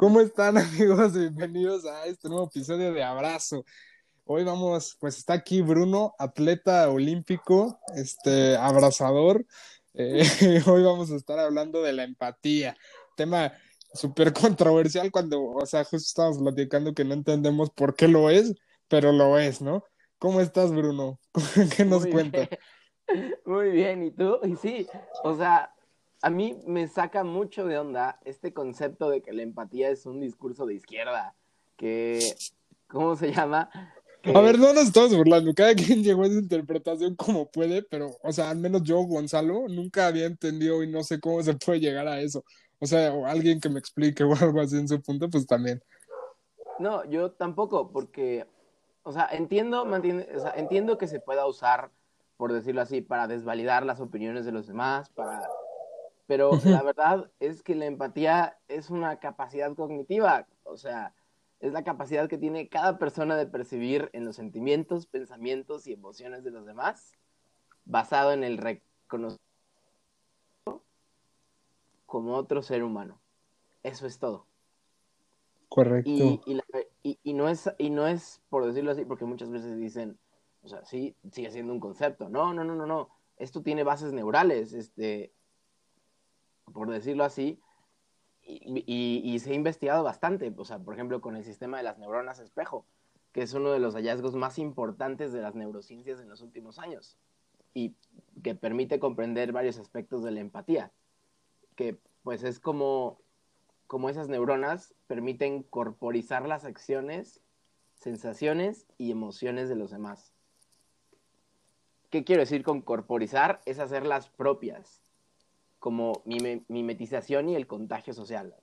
¿Cómo están amigos? Bienvenidos a este nuevo episodio de Abrazo. Hoy vamos, pues está aquí Bruno, atleta olímpico, este abrazador. Eh, hoy vamos a estar hablando de la empatía, tema súper controversial cuando, o sea, justo estamos platicando que no entendemos por qué lo es, pero lo es, ¿no? ¿Cómo estás, Bruno? ¿Qué nos cuentas? Muy bien, ¿y tú? Y sí, o sea, a mí me saca mucho de onda este concepto de que la empatía es un discurso de izquierda, que, ¿cómo se llama? A ver, no nos estamos burlando, cada quien llegó a esa interpretación como puede, pero, o sea, al menos yo, Gonzalo, nunca había entendido y no sé cómo se puede llegar a eso. O sea, o alguien que me explique o algo así en su punto, pues también. No, yo tampoco, porque, o sea, entiendo, o sea, entiendo que se pueda usar, por decirlo así, para desvalidar las opiniones de los demás, para pero la verdad es que la empatía es una capacidad cognitiva, o sea, es la capacidad que tiene cada persona de percibir en los sentimientos, pensamientos y emociones de los demás, basado en el reconocimiento como otro ser humano. Eso es todo. Correcto. Y, y, no es, y no es, por decirlo así, porque muchas veces dicen, o sea, sí, sigue siendo un concepto. No, no, no, no, no. Esto tiene bases neurales. Este, por decirlo así, y, se ha investigado bastante, o sea, por ejemplo, con el sistema de las neuronas espejo, que es uno de los hallazgos más importantes de las neurociencias en los últimos años y que permite comprender varios aspectos de la empatía, que pues es como, como esas neuronas permiten corporizar las acciones, sensaciones y emociones de los demás. ¿Qué quiero decir con corporizar? Es hacerlas propias como mimetización y el contagio social.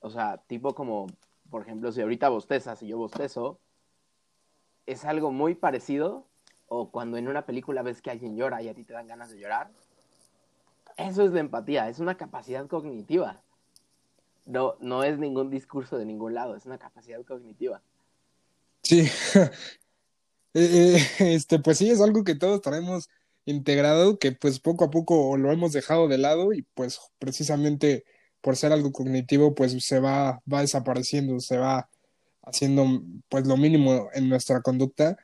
O sea, tipo como, por ejemplo, si ahorita bostezas y yo bostezo, es algo muy parecido, o cuando en una película ves que alguien llora y a ti te dan ganas de llorar. Eso es la empatía, es una capacidad cognitiva. No, no es ningún discurso de ningún lado, es una capacidad cognitiva. Sí, eh, eh, este, pues sí, es algo que todos traemos integrado que pues poco a poco lo hemos dejado de lado y pues precisamente por ser algo cognitivo pues se va, va desapareciendo, se va haciendo pues lo mínimo en nuestra conducta,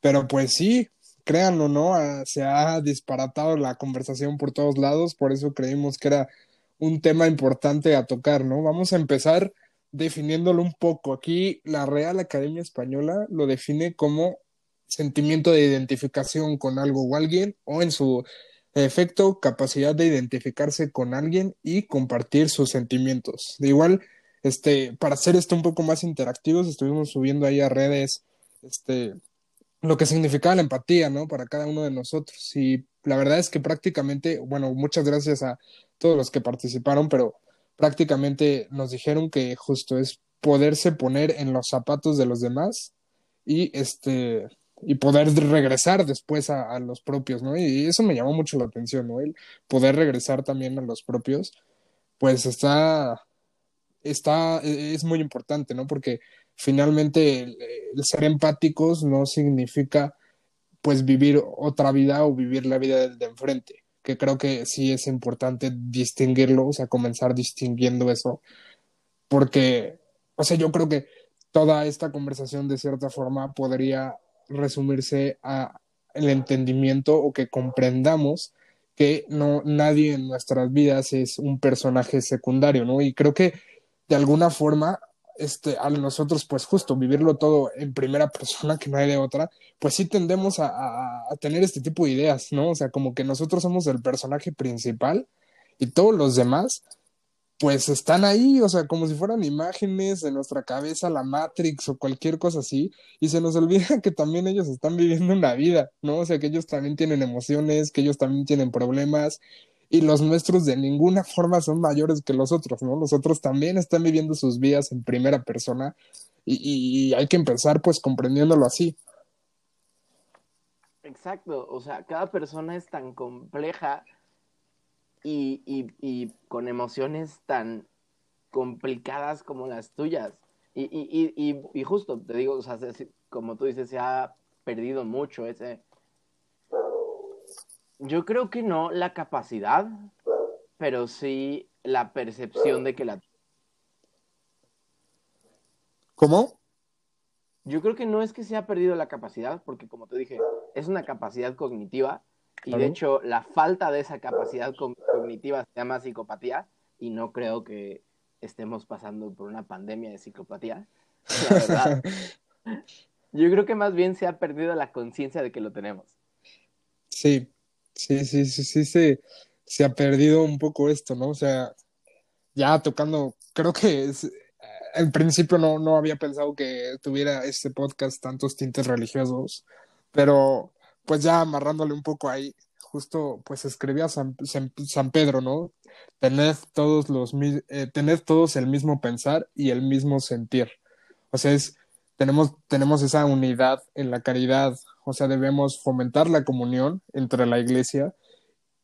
pero pues sí, créanlo, ¿no? Ah, se ha disparatado la conversación por todos lados, por eso creímos que era un tema importante a tocar, ¿no? Vamos a empezar definiéndolo un poco. Aquí la Real Academia Española lo define como sentimiento de identificación con algo o alguien, o en su efecto, capacidad de identificarse con alguien y compartir sus sentimientos. De igual, este, para hacer esto un poco más interactivos, estuvimos subiendo ahí a redes, este, lo que significaba la empatía, ¿no? Para cada uno de nosotros. Y la verdad es que prácticamente, bueno, muchas gracias a todos los que participaron, pero prácticamente nos dijeron que justo es poderse poner en los zapatos de los demás y este y poder regresar después a, los propios, ¿no? Y eso me llamó mucho la atención, ¿no? El poder regresar también a los propios, pues está, está, e, es muy importante, ¿no? Porque finalmente el, ser empáticos no significa pues vivir otra vida o vivir la vida del de enfrente, que creo que sí es importante distinguirlo, o sea, comenzar distinguiendo eso, porque, o sea, yo creo que toda esta conversación de cierta forma podría resumirse a el entendimiento o que comprendamos que no nadie en nuestras vidas es un personaje secundario, ¿no? Y creo que de alguna forma este, a nosotros, pues justo vivirlo todo en primera persona, que no hay de otra, pues sí tendemos a, a, tener este tipo de ideas, ¿no? O sea, como que nosotros somos el personaje principal y todos los demás pues están ahí, o sea, como si fueran imágenes de nuestra cabeza, la Matrix o cualquier cosa así, y se nos olvida que también ellos están viviendo una vida, ¿no? O sea, que ellos también tienen emociones, que ellos también tienen problemas, y los nuestros de ninguna forma son mayores que los otros, ¿no? Los otros también están viviendo sus vidas en primera persona, y, y hay que empezar pues comprendiéndolo así. Exacto, o sea, cada persona es tan compleja y, y, y con emociones tan complicadas como las tuyas. Y, y, y, y, justo, te digo, o sea, como tú dices, se ha perdido mucho ese... Yo creo que no la capacidad, pero sí la percepción de que la... ¿Cómo? Yo creo que no es que se ha perdido la capacidad, porque como te dije, es una capacidad cognitiva y de hecho la falta de esa capacidad cognitiva se llama psicopatía y no creo que estemos pasando por una pandemia de psicopatía. La verdad. Yo creo que más bien se ha perdido la conciencia de que lo tenemos. Sí, sí, sí, sí, sí, se, se ha perdido un poco esto, ¿no? O sea, ya tocando, creo que es, en principio no, no había pensado que tuviera este podcast tantos tintes religiosos, pero pues ya amarrándole un poco ahí, justo pues escribía San, Pedro, ¿no? Tened todos los eh, todos el mismo pensar y el mismo sentir. O sea, es, tenemos, tenemos esa unidad en la caridad, o sea, debemos fomentar la comunión entre la iglesia,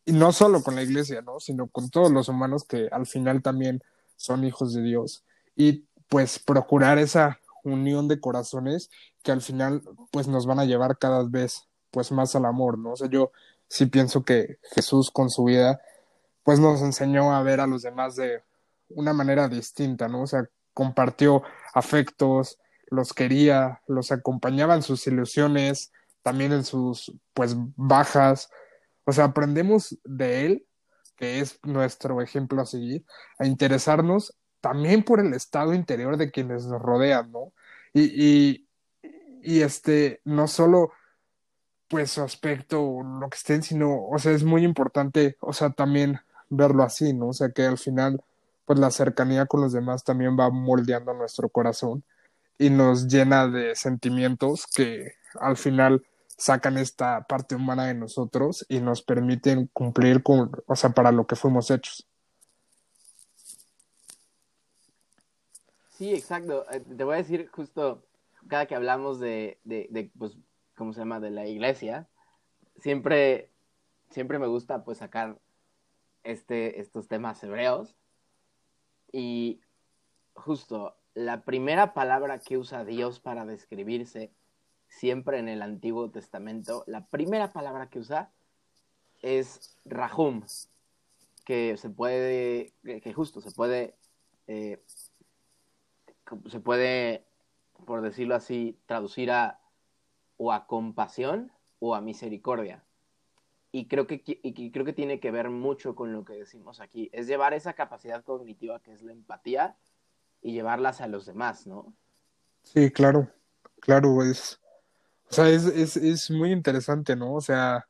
y no solo con la iglesia, ¿no? Sino con todos los humanos que al final también son hijos de Dios. Y pues procurar esa unión de corazones que al final pues nos van a llevar cada vez pues más al amor, ¿no? O sea, yo sí pienso que Jesús con su vida pues nos enseñó a ver a los demás de una manera distinta, ¿no? O sea, compartió afectos, los quería, los acompañaba en sus ilusiones, también en sus pues bajas, o sea, aprendemos de él, que es nuestro ejemplo a seguir, a interesarnos también por el estado interior de quienes nos rodean, ¿no? Y, y, este, no solo pues su aspecto, lo que estén, sino, o sea, es muy importante, o sea, también verlo así, ¿no? O sea, que al final, pues la cercanía con los demás también va moldeando nuestro corazón y nos llena de sentimientos que al final sacan esta parte humana de nosotros y nos permiten cumplir con, o sea, para lo que fuimos hechos. Sí, exacto. Eh, te voy a decir justo, cada que hablamos de, de, pues, ¿cómo se llama? De la iglesia, siempre, siempre me gusta, pues, sacar este, estos temas hebreos. Y justo, la primera palabra que usa Dios para describirse siempre en el Antiguo Testamento, la primera palabra que usa es Rahum, que se puede, que justo se puede eh, se puede, por decirlo así, traducir a o a compasión o a misericordia. Y creo que, creo que tiene que ver mucho con lo que decimos aquí. Es llevar esa capacidad cognitiva que es la empatía y llevarlas a los demás, ¿no? Sí, claro, claro, es, o sea, es, es, es muy interesante, ¿no? O sea,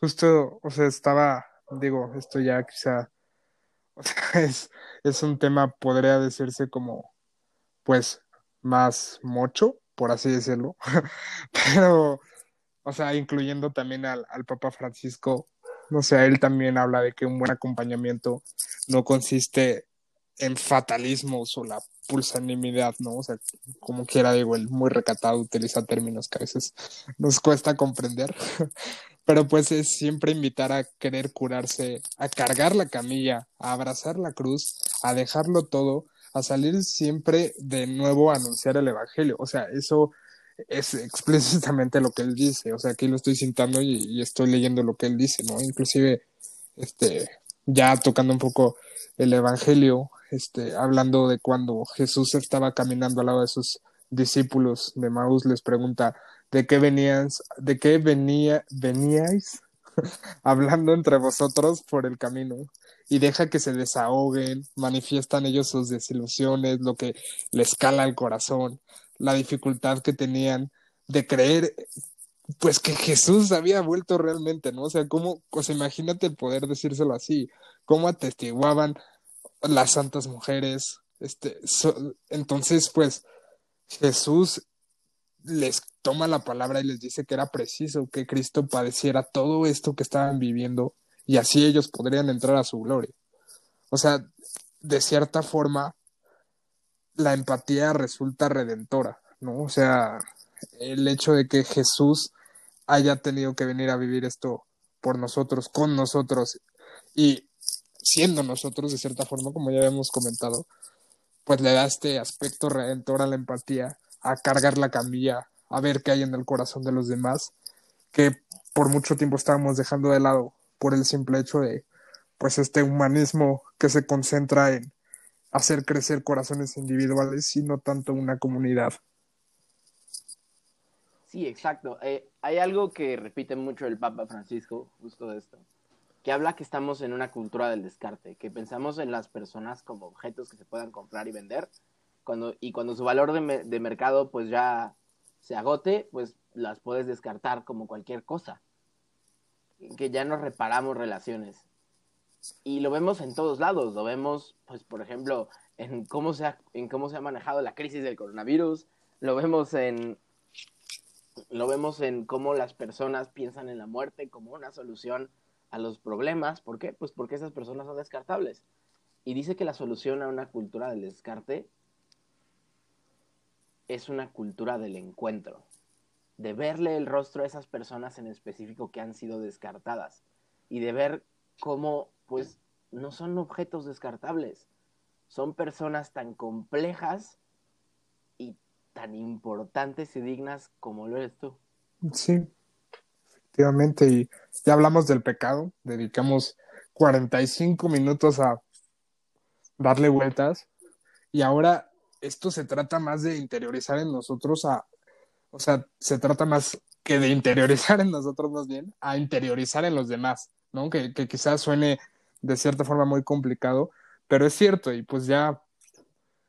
justo, o sea, estaba, digo, esto ya quizá, o sea, es, es un tema, podría decirse como, pues, más mocho, por así decirlo, pero, o sea, incluyendo también al, Papa Francisco, no sé, él también habla de que un buen acompañamiento no consiste en fatalismos o la pulsanimidad, ¿no? O sea, como quiera, digo, el muy recatado utiliza términos que a veces nos cuesta comprender, pero pues es siempre invitar a querer curarse, a cargar la camilla, a abrazar la cruz, a dejarlo todo, a salir siempre de nuevo a anunciar el Evangelio. O sea, eso es explícitamente lo que él dice, o sea, aquí lo estoy citando y, estoy leyendo lo que él dice, ¿no? Inclusive, este, ya tocando un poco el Evangelio, este, hablando de cuando Jesús estaba caminando al lado de sus discípulos de Maús, les pregunta, ¿de qué venías, de qué venía, veníais hablando entre vosotros por el camino? Y deja que se desahoguen, manifiestan ellos sus desilusiones, lo que les cala el corazón, la dificultad que tenían de creer pues que Jesús había vuelto realmente, ¿no? O sea, cómo, pues imagínate poder decírselo así, cómo atestiguaban las santas mujeres. Este, entonces, pues, Jesús les toma la palabra y les dice que era preciso que Cristo padeciera todo esto que estaban viviendo y así ellos podrían entrar a su gloria. O sea, de cierta forma, la empatía resulta redentora, ¿no? O sea, el hecho de que Jesús haya tenido que venir a vivir esto por nosotros, con nosotros y siendo nosotros de cierta forma, como ya habíamos comentado, pues le da este aspecto redentor a la empatía, a cargar la camilla, a ver qué hay en el corazón de los demás, que por mucho tiempo estábamos dejando de lado por el simple hecho de, pues, este humanismo que se concentra en hacer crecer corazones individuales y no tanto una comunidad. Sí, exacto. Eh, hay algo que repite mucho el Papa Francisco, justo de esto, que habla que estamos en una cultura del descarte, que pensamos en las personas como objetos que se puedan comprar y vender, cuando, y cuando su valor de, de mercado pues ya se agote, pues las puedes descartar como cualquier cosa. Que ya no reparamos relaciones. Y lo vemos en todos lados, lo vemos, pues, por ejemplo, en cómo se ha, en cómo se ha manejado la crisis del coronavirus, lo vemos en lo vemos en cómo las personas piensan en la muerte como una solución a los problemas. ¿Por qué? Pues porque esas personas son descartables. Y dice que la solución a una cultura del descarte es una cultura del encuentro, de verle el rostro a esas personas en específico que han sido descartadas y de ver cómo, pues, no son objetos descartables, son personas tan complejas y tan importantes y dignas como lo eres tú. Sí, efectivamente, y ya hablamos del pecado, dedicamos 45 minutos a darle vueltas. Y ahora esto se trata más de interiorizar en nosotros a, o sea, se trata más que de interiorizar en nosotros más bien, a interiorizar en los demás, ¿no? Que, que quizás suene de cierta forma muy complicado, pero es cierto, y pues ya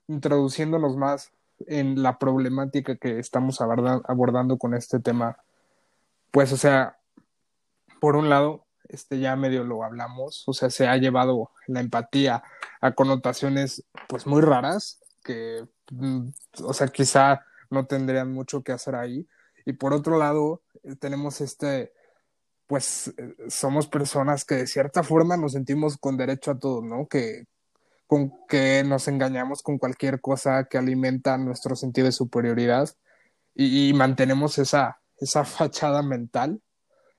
introduciéndonos más en la problemática que estamos abordando con este tema, pues, o sea, por un lado, este ya medio lo hablamos, o sea, se ha llevado la empatía a connotaciones pues muy raras, que, mm, o sea, quizá no tendrían mucho que hacer ahí. Y por otro lado, eh, tenemos este, pues eh, somos personas que de cierta forma nos sentimos con derecho a todo, ¿no? Que, con que nos engañamos con cualquier cosa que alimenta nuestro sentido de superioridad y, mantenemos esa, esa fachada mental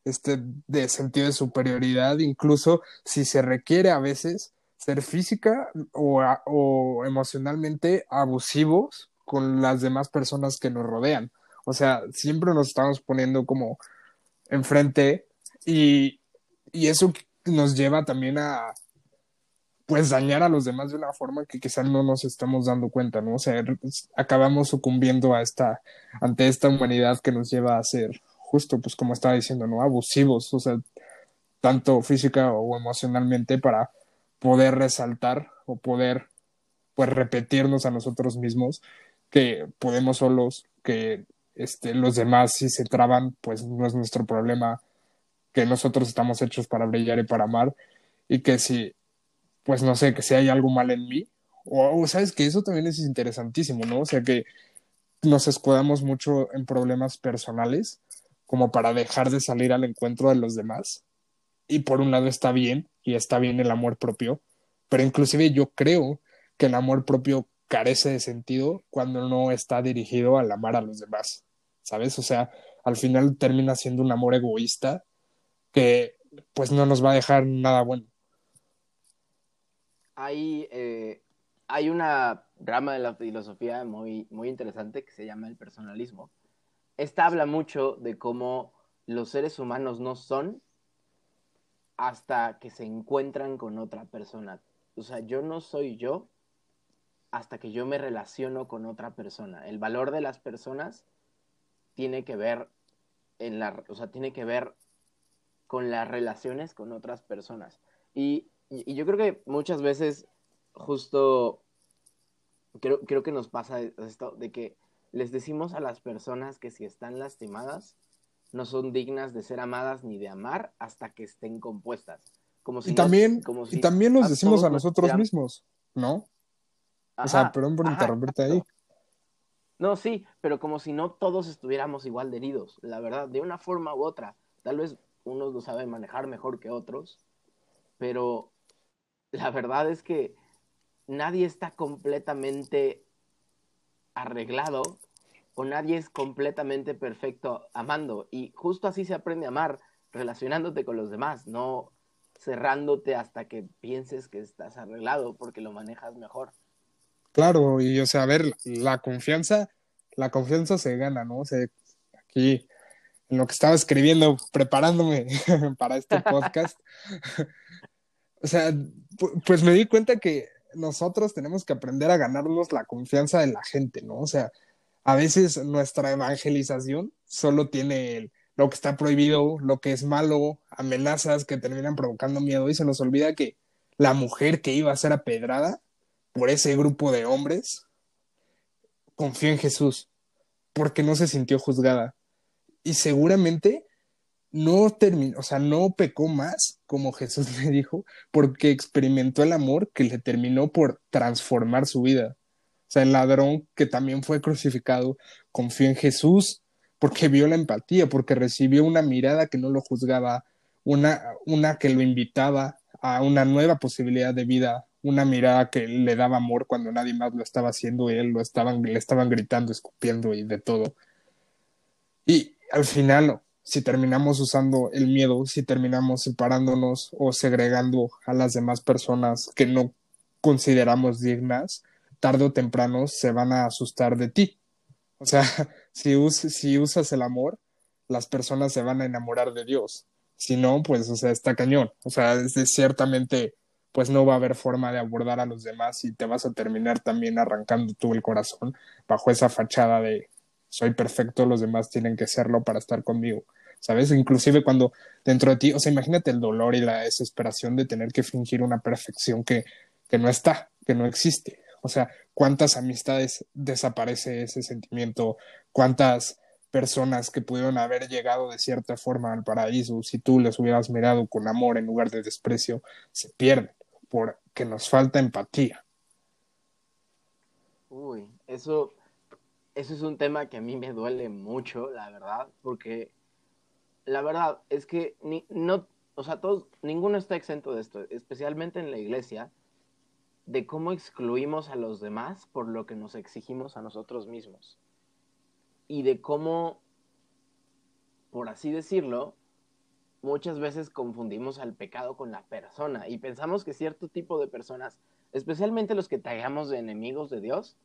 este, de sentido de superioridad, incluso si se requiere a veces ser física o, o emocionalmente abusivos con las demás personas que nos rodean. O sea, siempre nos estamos poniendo como enfrente y, y eso nos lleva también a pues dañar a los demás de una forma que quizás no nos estamos dando cuenta, ¿no? O sea, acabamos sucumbiendo a esta, ante esta humanidad que nos lleva a ser justo, pues como estaba diciendo, ¿no? Abusivos, o sea, tanto física o emocionalmente para poder resaltar o poder pues repetirnos a nosotros mismos que podemos solos, que este, los demás si se traban, pues no es nuestro problema, que nosotros estamos hechos para brillar y para amar, y que si, pues no sé, que si hay algo mal en mí, o, o sabes que eso también es interesantísimo, ¿no? O sea que nos escudamos mucho en problemas personales como para dejar de salir al encuentro de los demás. Y por un lado está bien, y está bien el amor propio, pero inclusive yo creo que el amor propio carece de sentido cuando no está dirigido al amar a los demás, ¿sabes? O sea, al final termina siendo un amor egoísta que pues no nos va a dejar nada bueno. Hay, eh, hay una rama de la filosofía muy, muy interesante que se llama el personalismo. Esta habla mucho de cómo los seres humanos no son hasta que se encuentran con otra persona. O sea, yo no soy yo hasta que yo me relaciono con otra persona. El valor de las personas tiene que ver en la, o sea, tiene que ver con las relaciones con otras personas. Y, y yo creo que muchas veces justo creo, creo que nos pasa esto de que les decimos a las personas que si están lastimadas, no son dignas de ser amadas ni de amar hasta que estén compuestas. Como si y, también, como si y también nos decimos a nosotros mismos, ¿no? Ajá, o sea, perdón por interrumpirte ahí. No, sí, pero como si no todos estuviéramos igual de heridos, la verdad, de una forma u otra. Tal vez unos lo saben manejar mejor que otros, pero la verdad es que nadie está completamente arreglado o nadie es completamente perfecto amando. Y justo así se aprende a amar, relacionándote con los demás, no cerrándote hasta que pienses que estás arreglado porque lo manejas mejor. Claro, y o sea, a ver, la confianza, la confianza se gana, ¿no? O sea, aquí en lo que estaba escribiendo, preparándome para este podcast, o sea, pues me di cuenta que nosotros tenemos que aprender a ganarnos la confianza de la gente, ¿no? O sea, a veces nuestra evangelización solo tiene lo que está prohibido, lo que es malo, amenazas que terminan provocando miedo y se nos olvida que la mujer que iba a ser apedrada por ese grupo de hombres confió en Jesús porque no se sintió juzgada y seguramente no terminó, o sea, no pecó más, como Jesús le dijo, porque experimentó el amor que le terminó por transformar su vida. O sea, el ladrón que también fue crucificado confió en Jesús porque vio la empatía, porque recibió una mirada que no lo juzgaba, una, una que lo invitaba a una nueva posibilidad de vida, una mirada que le daba amor cuando nadie más lo estaba haciendo él lo estaban, le estaban gritando, escupiendo y de todo. Y al final, si terminamos usando el miedo, si terminamos separándonos o segregando a las demás personas que no consideramos dignas, tarde o temprano se van a asustar de ti. O sea, si, si usas el amor, las personas se van a enamorar de Dios. Si no, pues, o sea, está cañón. O sea, es, ciertamente, pues no va a haber forma de abordar a los demás y te vas a terminar también arrancando tú el corazón bajo esa fachada de soy perfecto, los demás tienen que serlo para estar conmigo. ¿Sabes? Inclusive cuando dentro de ti, o sea, imagínate el dolor y la desesperación de tener que fingir una perfección que, que no está, que no existe. O sea, ¿cuántas amistades desaparece ese sentimiento? ¿Cuántas personas que pudieron haber llegado de cierta forma al paraíso, si tú les hubieras mirado con amor en lugar de desprecio, se pierden porque nos falta empatía. Uy, eso, eso es un tema que a mí me duele mucho, la verdad, porque la verdad es que no, o sea, todos, ninguno está exento de esto, especialmente en la iglesia, de cómo excluimos a los demás por lo que nos exigimos a nosotros mismos y de cómo, por así decirlo, muchas veces confundimos al pecado con la persona y pensamos que cierto tipo de personas, especialmente los que tagamos de enemigos de Dios,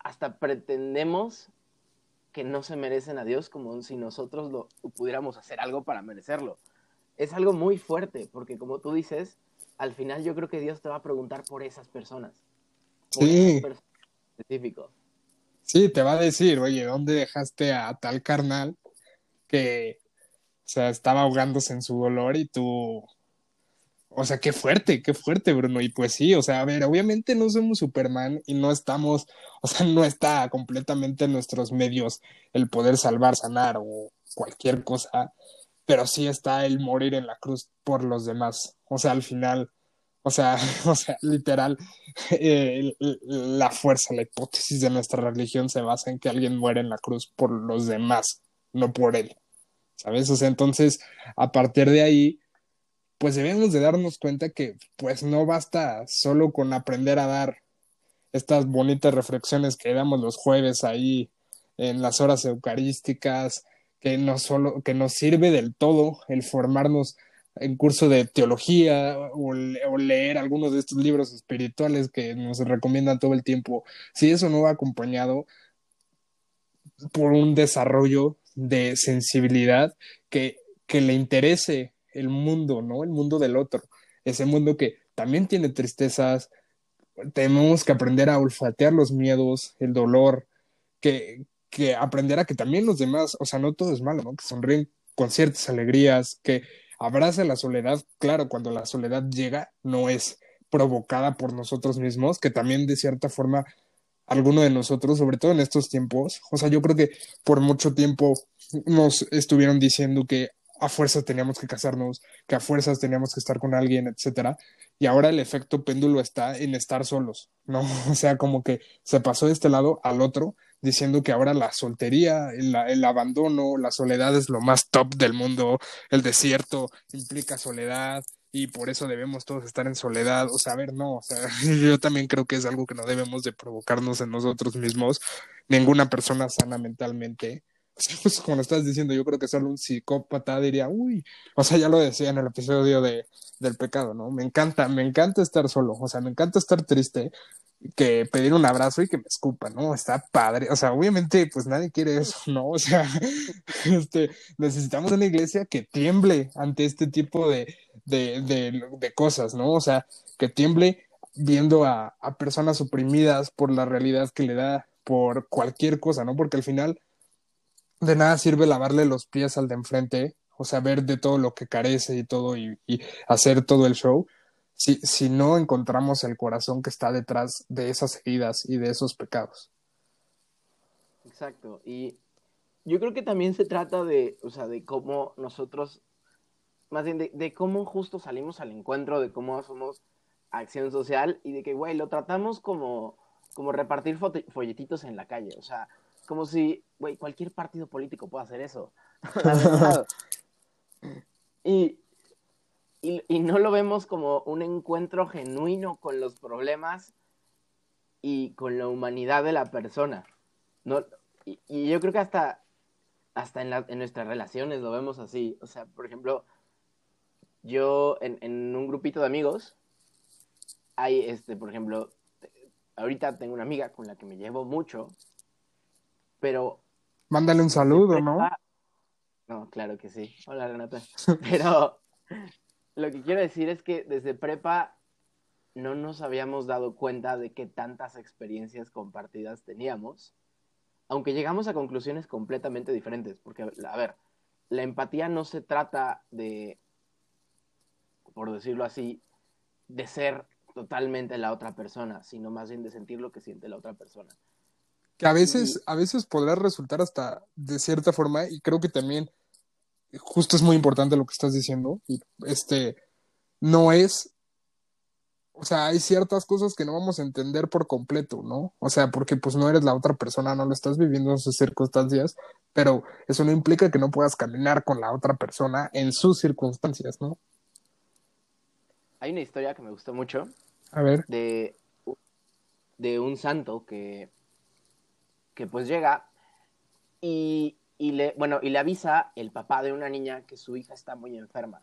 hasta pretendemos que no se merecen a Dios como si nosotros lo pudiéramos hacer algo para merecerlo. Es algo muy fuerte, porque como tú dices, al final yo creo que Dios te va a preguntar por esas personas. sí. específico. Sí, te va a decir, oye, ¿dónde dejaste a tal carnal que, o sea, estaba ahogándose en su dolor y tú, o sea, qué fuerte, qué fuerte, Bruno. Y pues sí, o sea, a ver, obviamente no somos Superman y no estamos, o sea, no está completamente en nuestros medios el poder salvar, sanar o cualquier cosa, pero sí está el morir en la cruz por los demás. O sea, al final, o sea, o sea literal, eh, la fuerza, la hipótesis de nuestra religión se basa en que alguien muere en la cruz por los demás, no por él. ¿Sabes? O sea, entonces, a partir de ahí, pues debemos de darnos cuenta que pues no basta solo con aprender a dar estas bonitas reflexiones que damos los jueves ahí en las horas eucarísticas, que no solo, que nos sirve del todo el formarnos en curso de teología o, leer algunos de estos libros espirituales que nos recomiendan todo el tiempo, si eso no va acompañado por un desarrollo de sensibilidad que, que le interese el mundo, ¿no? El mundo del otro, ese mundo que también tiene tristezas, tenemos que aprender a olfatear los miedos, el dolor, que, que aprender a que también los demás, o sea, no todo es malo, ¿no? Que sonríen con ciertas alegrías, que abraza la soledad, claro, cuando la soledad llega, no es provocada por nosotros mismos, que también de cierta forma alguno de nosotros, sobre todo en estos tiempos, o sea, yo creo que por mucho tiempo nos estuvieron diciendo que a fuerzas teníamos que casarnos, que a fuerzas teníamos que estar con alguien, etcétera, y ahora el efecto péndulo está en estar solos, ¿no? O sea, como que se pasó de este lado al otro diciendo que ahora la soltería, el, el, abandono, la soledad es lo más top del mundo, el desierto implica soledad y por eso debemos todos estar en soledad, o ver, no, o sea, yo también creo que es algo que no debemos de provocarnos en nosotros mismos, ninguna persona sana mentalmente. Pues como estás diciendo, yo creo que solo un psicópata diría, uy, o sea, ya lo decía en el episodio de, del pecado, ¿no? Me encanta, me encanta estar solo, o sea, me encanta estar triste, que pedir un abrazo y que me escupa, ¿no? Está padre. O sea, obviamente, pues nadie quiere eso, ¿no? O sea, este, necesitamos una iglesia que tiemble ante este tipo de, de, de, de cosas, ¿no? O sea, que tiemble viendo a, a personas oprimidas por la realidad que le da, por cualquier cosa, ¿no? Porque al final de nada sirve lavarle los pies al de enfrente, o sea, ver de todo lo que carece y todo y, y hacer todo el show, si, si no encontramos el corazón que está detrás de esas heridas y de esos pecados. Exacto. Y yo creo que también se trata de, o sea, de cómo nosotros, más bien de, cómo justo salimos al encuentro, de cómo somos acción social y de que, güey, lo tratamos como, como repartir folletitos en la calle. O sea, como si, güey, cualquier partido político pueda hacer eso. y, y, no lo vemos como un encuentro genuino con los problemas y con la humanidad de la persona. No, y, y yo creo que hasta, hasta en, la, en, nuestras relaciones lo vemos así. O sea, por ejemplo, yo en, en un grupito de amigos, hay, este, por ejemplo, ahorita tengo una amiga con la que me llevo mucho, pero... Mándale un saludo, ¿no? No, claro que sí. Hola, Renata. Pero lo que quiero decir es que desde prepa no nos habíamos dado cuenta de que tantas experiencias compartidas teníamos, aunque llegamos a conclusiones completamente diferentes, porque, a ver, la empatía no se trata de, por decirlo así, de ser totalmente la otra persona, sino más bien de sentir lo que siente la otra persona. Que a veces, a veces podrá resultar hasta de cierta forma, y creo que también justo es muy importante lo que estás diciendo, este, no es, o sea, hay ciertas cosas que no vamos a entender por completo, ¿no? O sea, porque pues no eres la otra persona, no lo estás viviendo en sus circunstancias, pero eso no implica que no puedas caminar con la otra persona en sus circunstancias, ¿no? Hay una historia que me gustó mucho. A ver. De, de un santo que, que pues llega y, y, le, bueno, y le avisa el papá de una niña que su hija está muy enferma.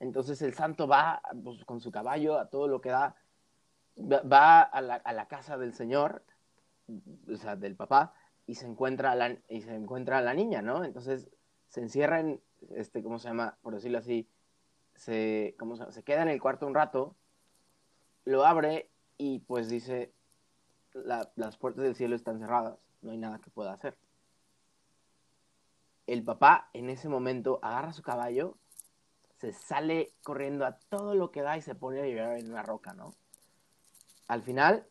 Entonces el santo va pues, con su caballo a todo lo que da, va a la, a la, casa del señor, o sea, del papá, y se encuentra a la, y se encuentra a la niña, ¿no? Entonces se encierra en, este, ¿cómo se llama? Por decirlo así, se, ¿cómo se, queda en el cuarto un rato, lo abre y pues dice, la, las puertas del cielo están cerradas, no hay nada que pueda hacer. El papá en ese momento agarra su caballo, se sale corriendo a todo lo que da y se pone a llorar en una roca, ¿no? Al final,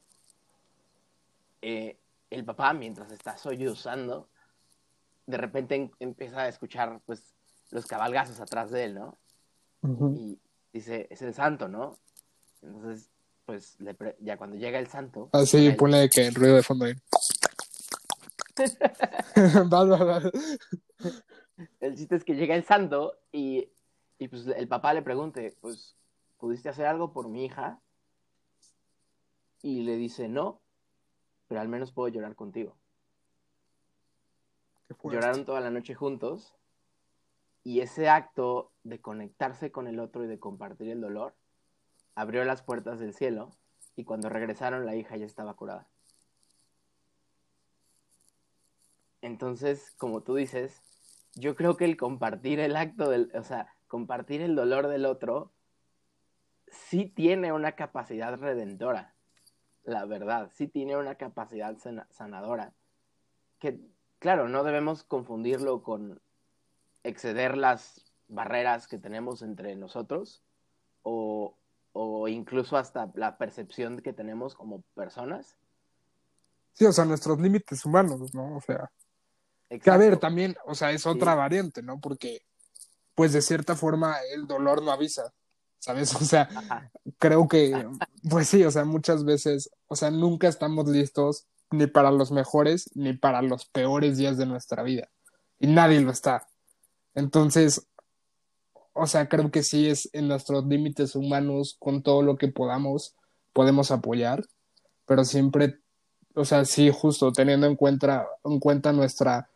eh, el papá, mientras está sollozando, de repente en, empieza a escuchar pues los cabalgazos atrás de él, ¿no? Uh -huh. Y dice, es el santo, ¿no? Entonces, pues le ya cuando llega el santo. Ah, sí, él... ponle que el ruido de fondo ahí. va, va, va. El chiste es que llega el santo y, y pues el papá le pregunte, pues, ¿pudiste hacer algo por mi hija? Y le dice, no, pero al menos puedo llorar contigo. Lloraron toda la noche juntos y ese acto de conectarse con el otro y de compartir el dolor abrió las puertas del cielo y cuando regresaron la hija ya estaba curada. Entonces, como tú dices, yo creo que el compartir el acto del, o sea, compartir el dolor del otro sí tiene una capacidad redentora, la verdad, sí tiene una capacidad sanadora. Que, claro, no debemos confundirlo con exceder las barreras que tenemos entre nosotros o, o incluso hasta la percepción que tenemos como personas. Sí, o sea, nuestros límites humanos, ¿no? O sea, Exacto. que a ver, también, o sea, es otra sí. variante, ¿no? Porque, pues de cierta forma, el dolor no avisa, ¿sabes? O sea, Ajá. creo que, pues sí, o sea, muchas veces, o sea, nunca estamos listos ni para los mejores ni para los peores días de nuestra vida. Y nadie lo está. Entonces, o sea, creo que sí es en nuestros límites humanos, con todo lo que podamos, podemos apoyar, pero siempre, o sea, sí, justo teniendo en cuenta, en cuenta nuestra,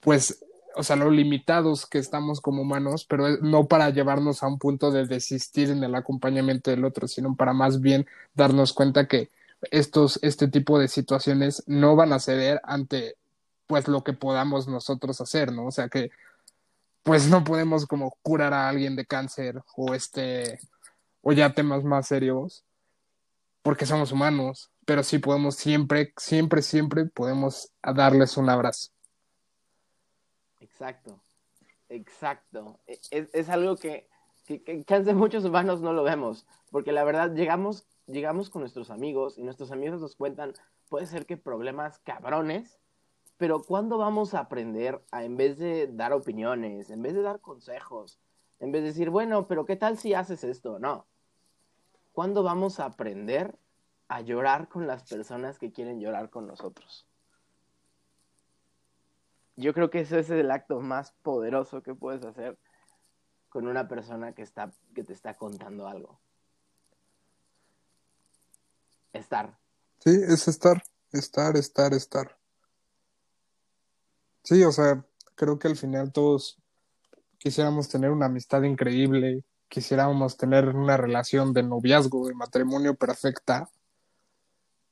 pues, o sea, lo limitados que estamos como humanos, pero no para llevarnos a un punto de desistir en el acompañamiento del otro, sino para más bien darnos cuenta que estos, este tipo de situaciones no van a ceder ante, pues, lo que podamos nosotros hacer, ¿no? O sea, que pues no podemos como curar a alguien de cáncer o este o ya temas más serios porque somos humanos, pero sí podemos siempre, siempre, siempre podemos darles un abrazo. Exacto, exacto. E, es, es algo que, que, que, muchos humanos no lo vemos, porque la verdad llegamos, llegamos con nuestros amigos y nuestros amigos nos cuentan, puede ser que problemas cabrones, pero ¿cuándo vamos a aprender a, en vez de dar opiniones, en vez de dar consejos, en vez de decir, bueno, pero ¿qué tal si haces esto? No. ¿Cuándo vamos a aprender a llorar con las personas que quieren llorar con nosotros? Yo creo que ese es el acto más poderoso que puedes hacer con una persona que, está, que te está contando algo. Estar. Sí, es estar, estar, estar, estar. Sí, o sea, creo que al final todos quisiéramos tener una amistad increíble, quisiéramos tener una relación de noviazgo, de matrimonio perfecta,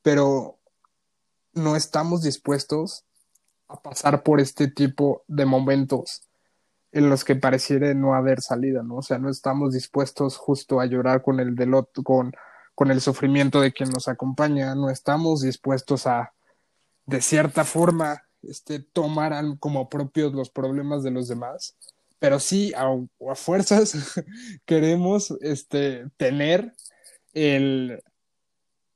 pero no estamos dispuestos a pasar por este tipo de momentos en los que pareciera no haber salida, ¿no? O sea, no estamos dispuestos justo a llorar con el del otro, con, con el sufrimiento de quien nos acompaña, no estamos dispuestos a, de cierta forma, este, tomaran como propios los problemas de los demás, pero sí a, fuerzas queremos este, tener el,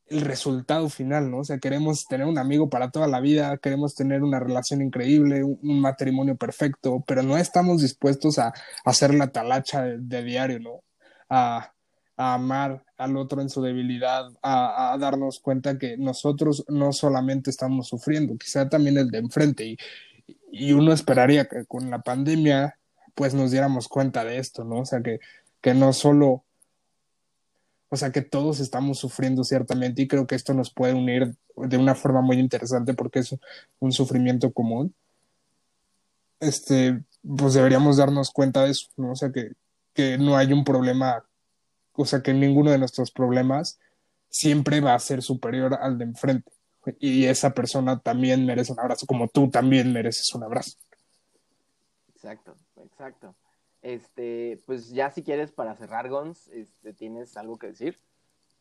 resultado final, ¿no? O sea, queremos tener un amigo para toda la vida, queremos tener una relación increíble, un, matrimonio perfecto, pero no estamos dispuestos a, hacer la talacha de, diario, ¿no? A, amar al otro en su debilidad, a, darnos cuenta que nosotros no solamente estamos sufriendo, quizá también el de enfrente, y, y uno esperaría que con la pandemia pues nos diéramos cuenta de esto, ¿no? O sea, que, que no solo o sea que todos estamos sufriendo ciertamente y creo que esto nos puede unir de una forma muy interesante porque es un sufrimiento común. Este, pues deberíamos darnos cuenta de eso, ¿no? O sea que, que no hay un problema, o sea que ninguno de nuestros problemas siempre va a ser superior al de enfrente. Y esa persona también merece un abrazo, como tú también mereces un abrazo. Exacto, exacto. Este, pues ya si quieres para cerrar, Gons, este, ¿tienes algo que decir?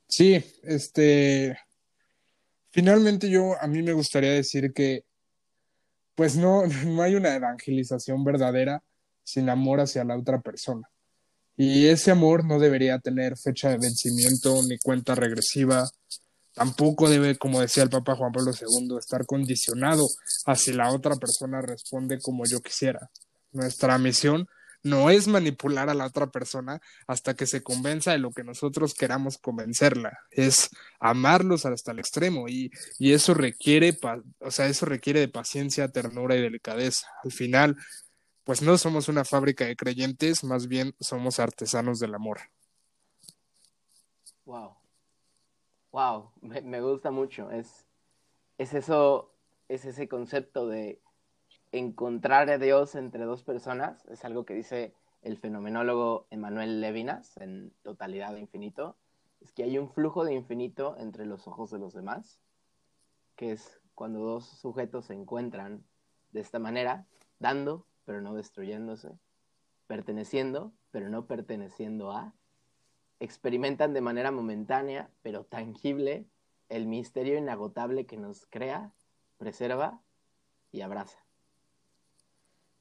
Sí, este, finalmente yo, a mí me gustaría decir que, pues no, no hay una evangelización verdadera sin amor hacia la otra persona. Y ese amor no debería tener fecha de vencimiento ni cuenta regresiva. Tampoco debe, como decía el Papa Juan Pablo II, estar condicionado a si la otra persona responde como yo quisiera. Nuestra misión no es manipular a la otra persona hasta que se convenza de lo que nosotros queramos convencerla, es amarlos hasta el extremo y, y eso requiere, o sea, eso requiere de paciencia, ternura y delicadeza. Al final, pues no somos una fábrica de creyentes, más bien somos artesanos del amor. Wow. Wow, me, gusta mucho. Es, es eso, es ese concepto de encontrar a Dios entre dos personas, es algo que dice el fenomenólogo Emanuel Levinas en Totalidad de Infinito, es que hay un flujo de infinito entre los ojos de los demás, que es cuando dos sujetos se encuentran de esta manera, dando, pero no destruyéndose, perteneciendo, pero no perteneciendo a, experimentan de manera momentánea, pero tangible, el misterio inagotable que nos crea, preserva y abraza.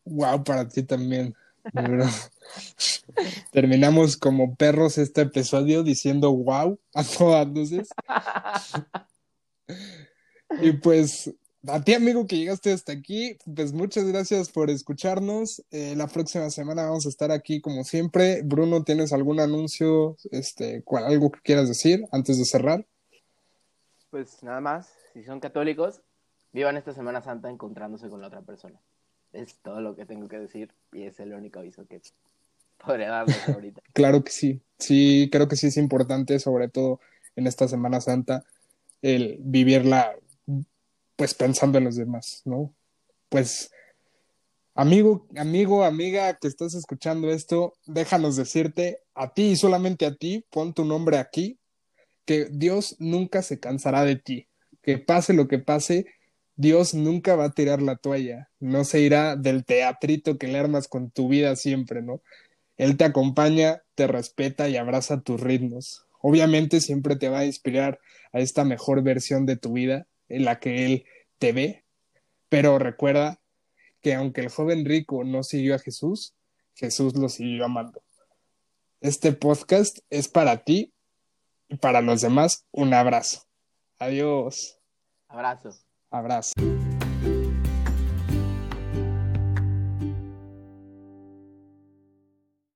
Wow, para ti también. Terminamos como perros este episodio diciendo wow a todas luces. y pues a ti amigo que llegaste hasta aquí, pues muchas gracias por escucharnos. Eh, la próxima semana vamos a estar aquí como siempre. Bruno, ¿tienes algún anuncio, este, cual, algo que quieras decir antes de cerrar? Pues nada más, si son católicos, vivan esta Semana Santa encontrándose con la otra persona es todo lo que tengo que decir y es el único aviso que podría darles ahorita. claro que sí, sí, creo que sí es importante, sobre todo en esta Semana Santa, el vivirla pues pensando en los demás, ¿no? Pues amigo, amigo, amiga que estás escuchando esto, déjanos decirte a ti y solamente a ti, pon tu nombre aquí, que Dios nunca se cansará de ti, que pase lo que pase, Dios nunca va a tirar la toalla, no se irá del teatrito que le armas con tu vida siempre, ¿no? Él te acompaña, te respeta y abraza tus ritmos. Obviamente siempre te va a inspirar a esta mejor versión de tu vida en la que Él te ve, pero recuerda que aunque el joven rico no siguió a Jesús, Jesús lo siguió amando. Este podcast es para ti y para los demás un abrazo. Adiós. Abrazo. Abrazo.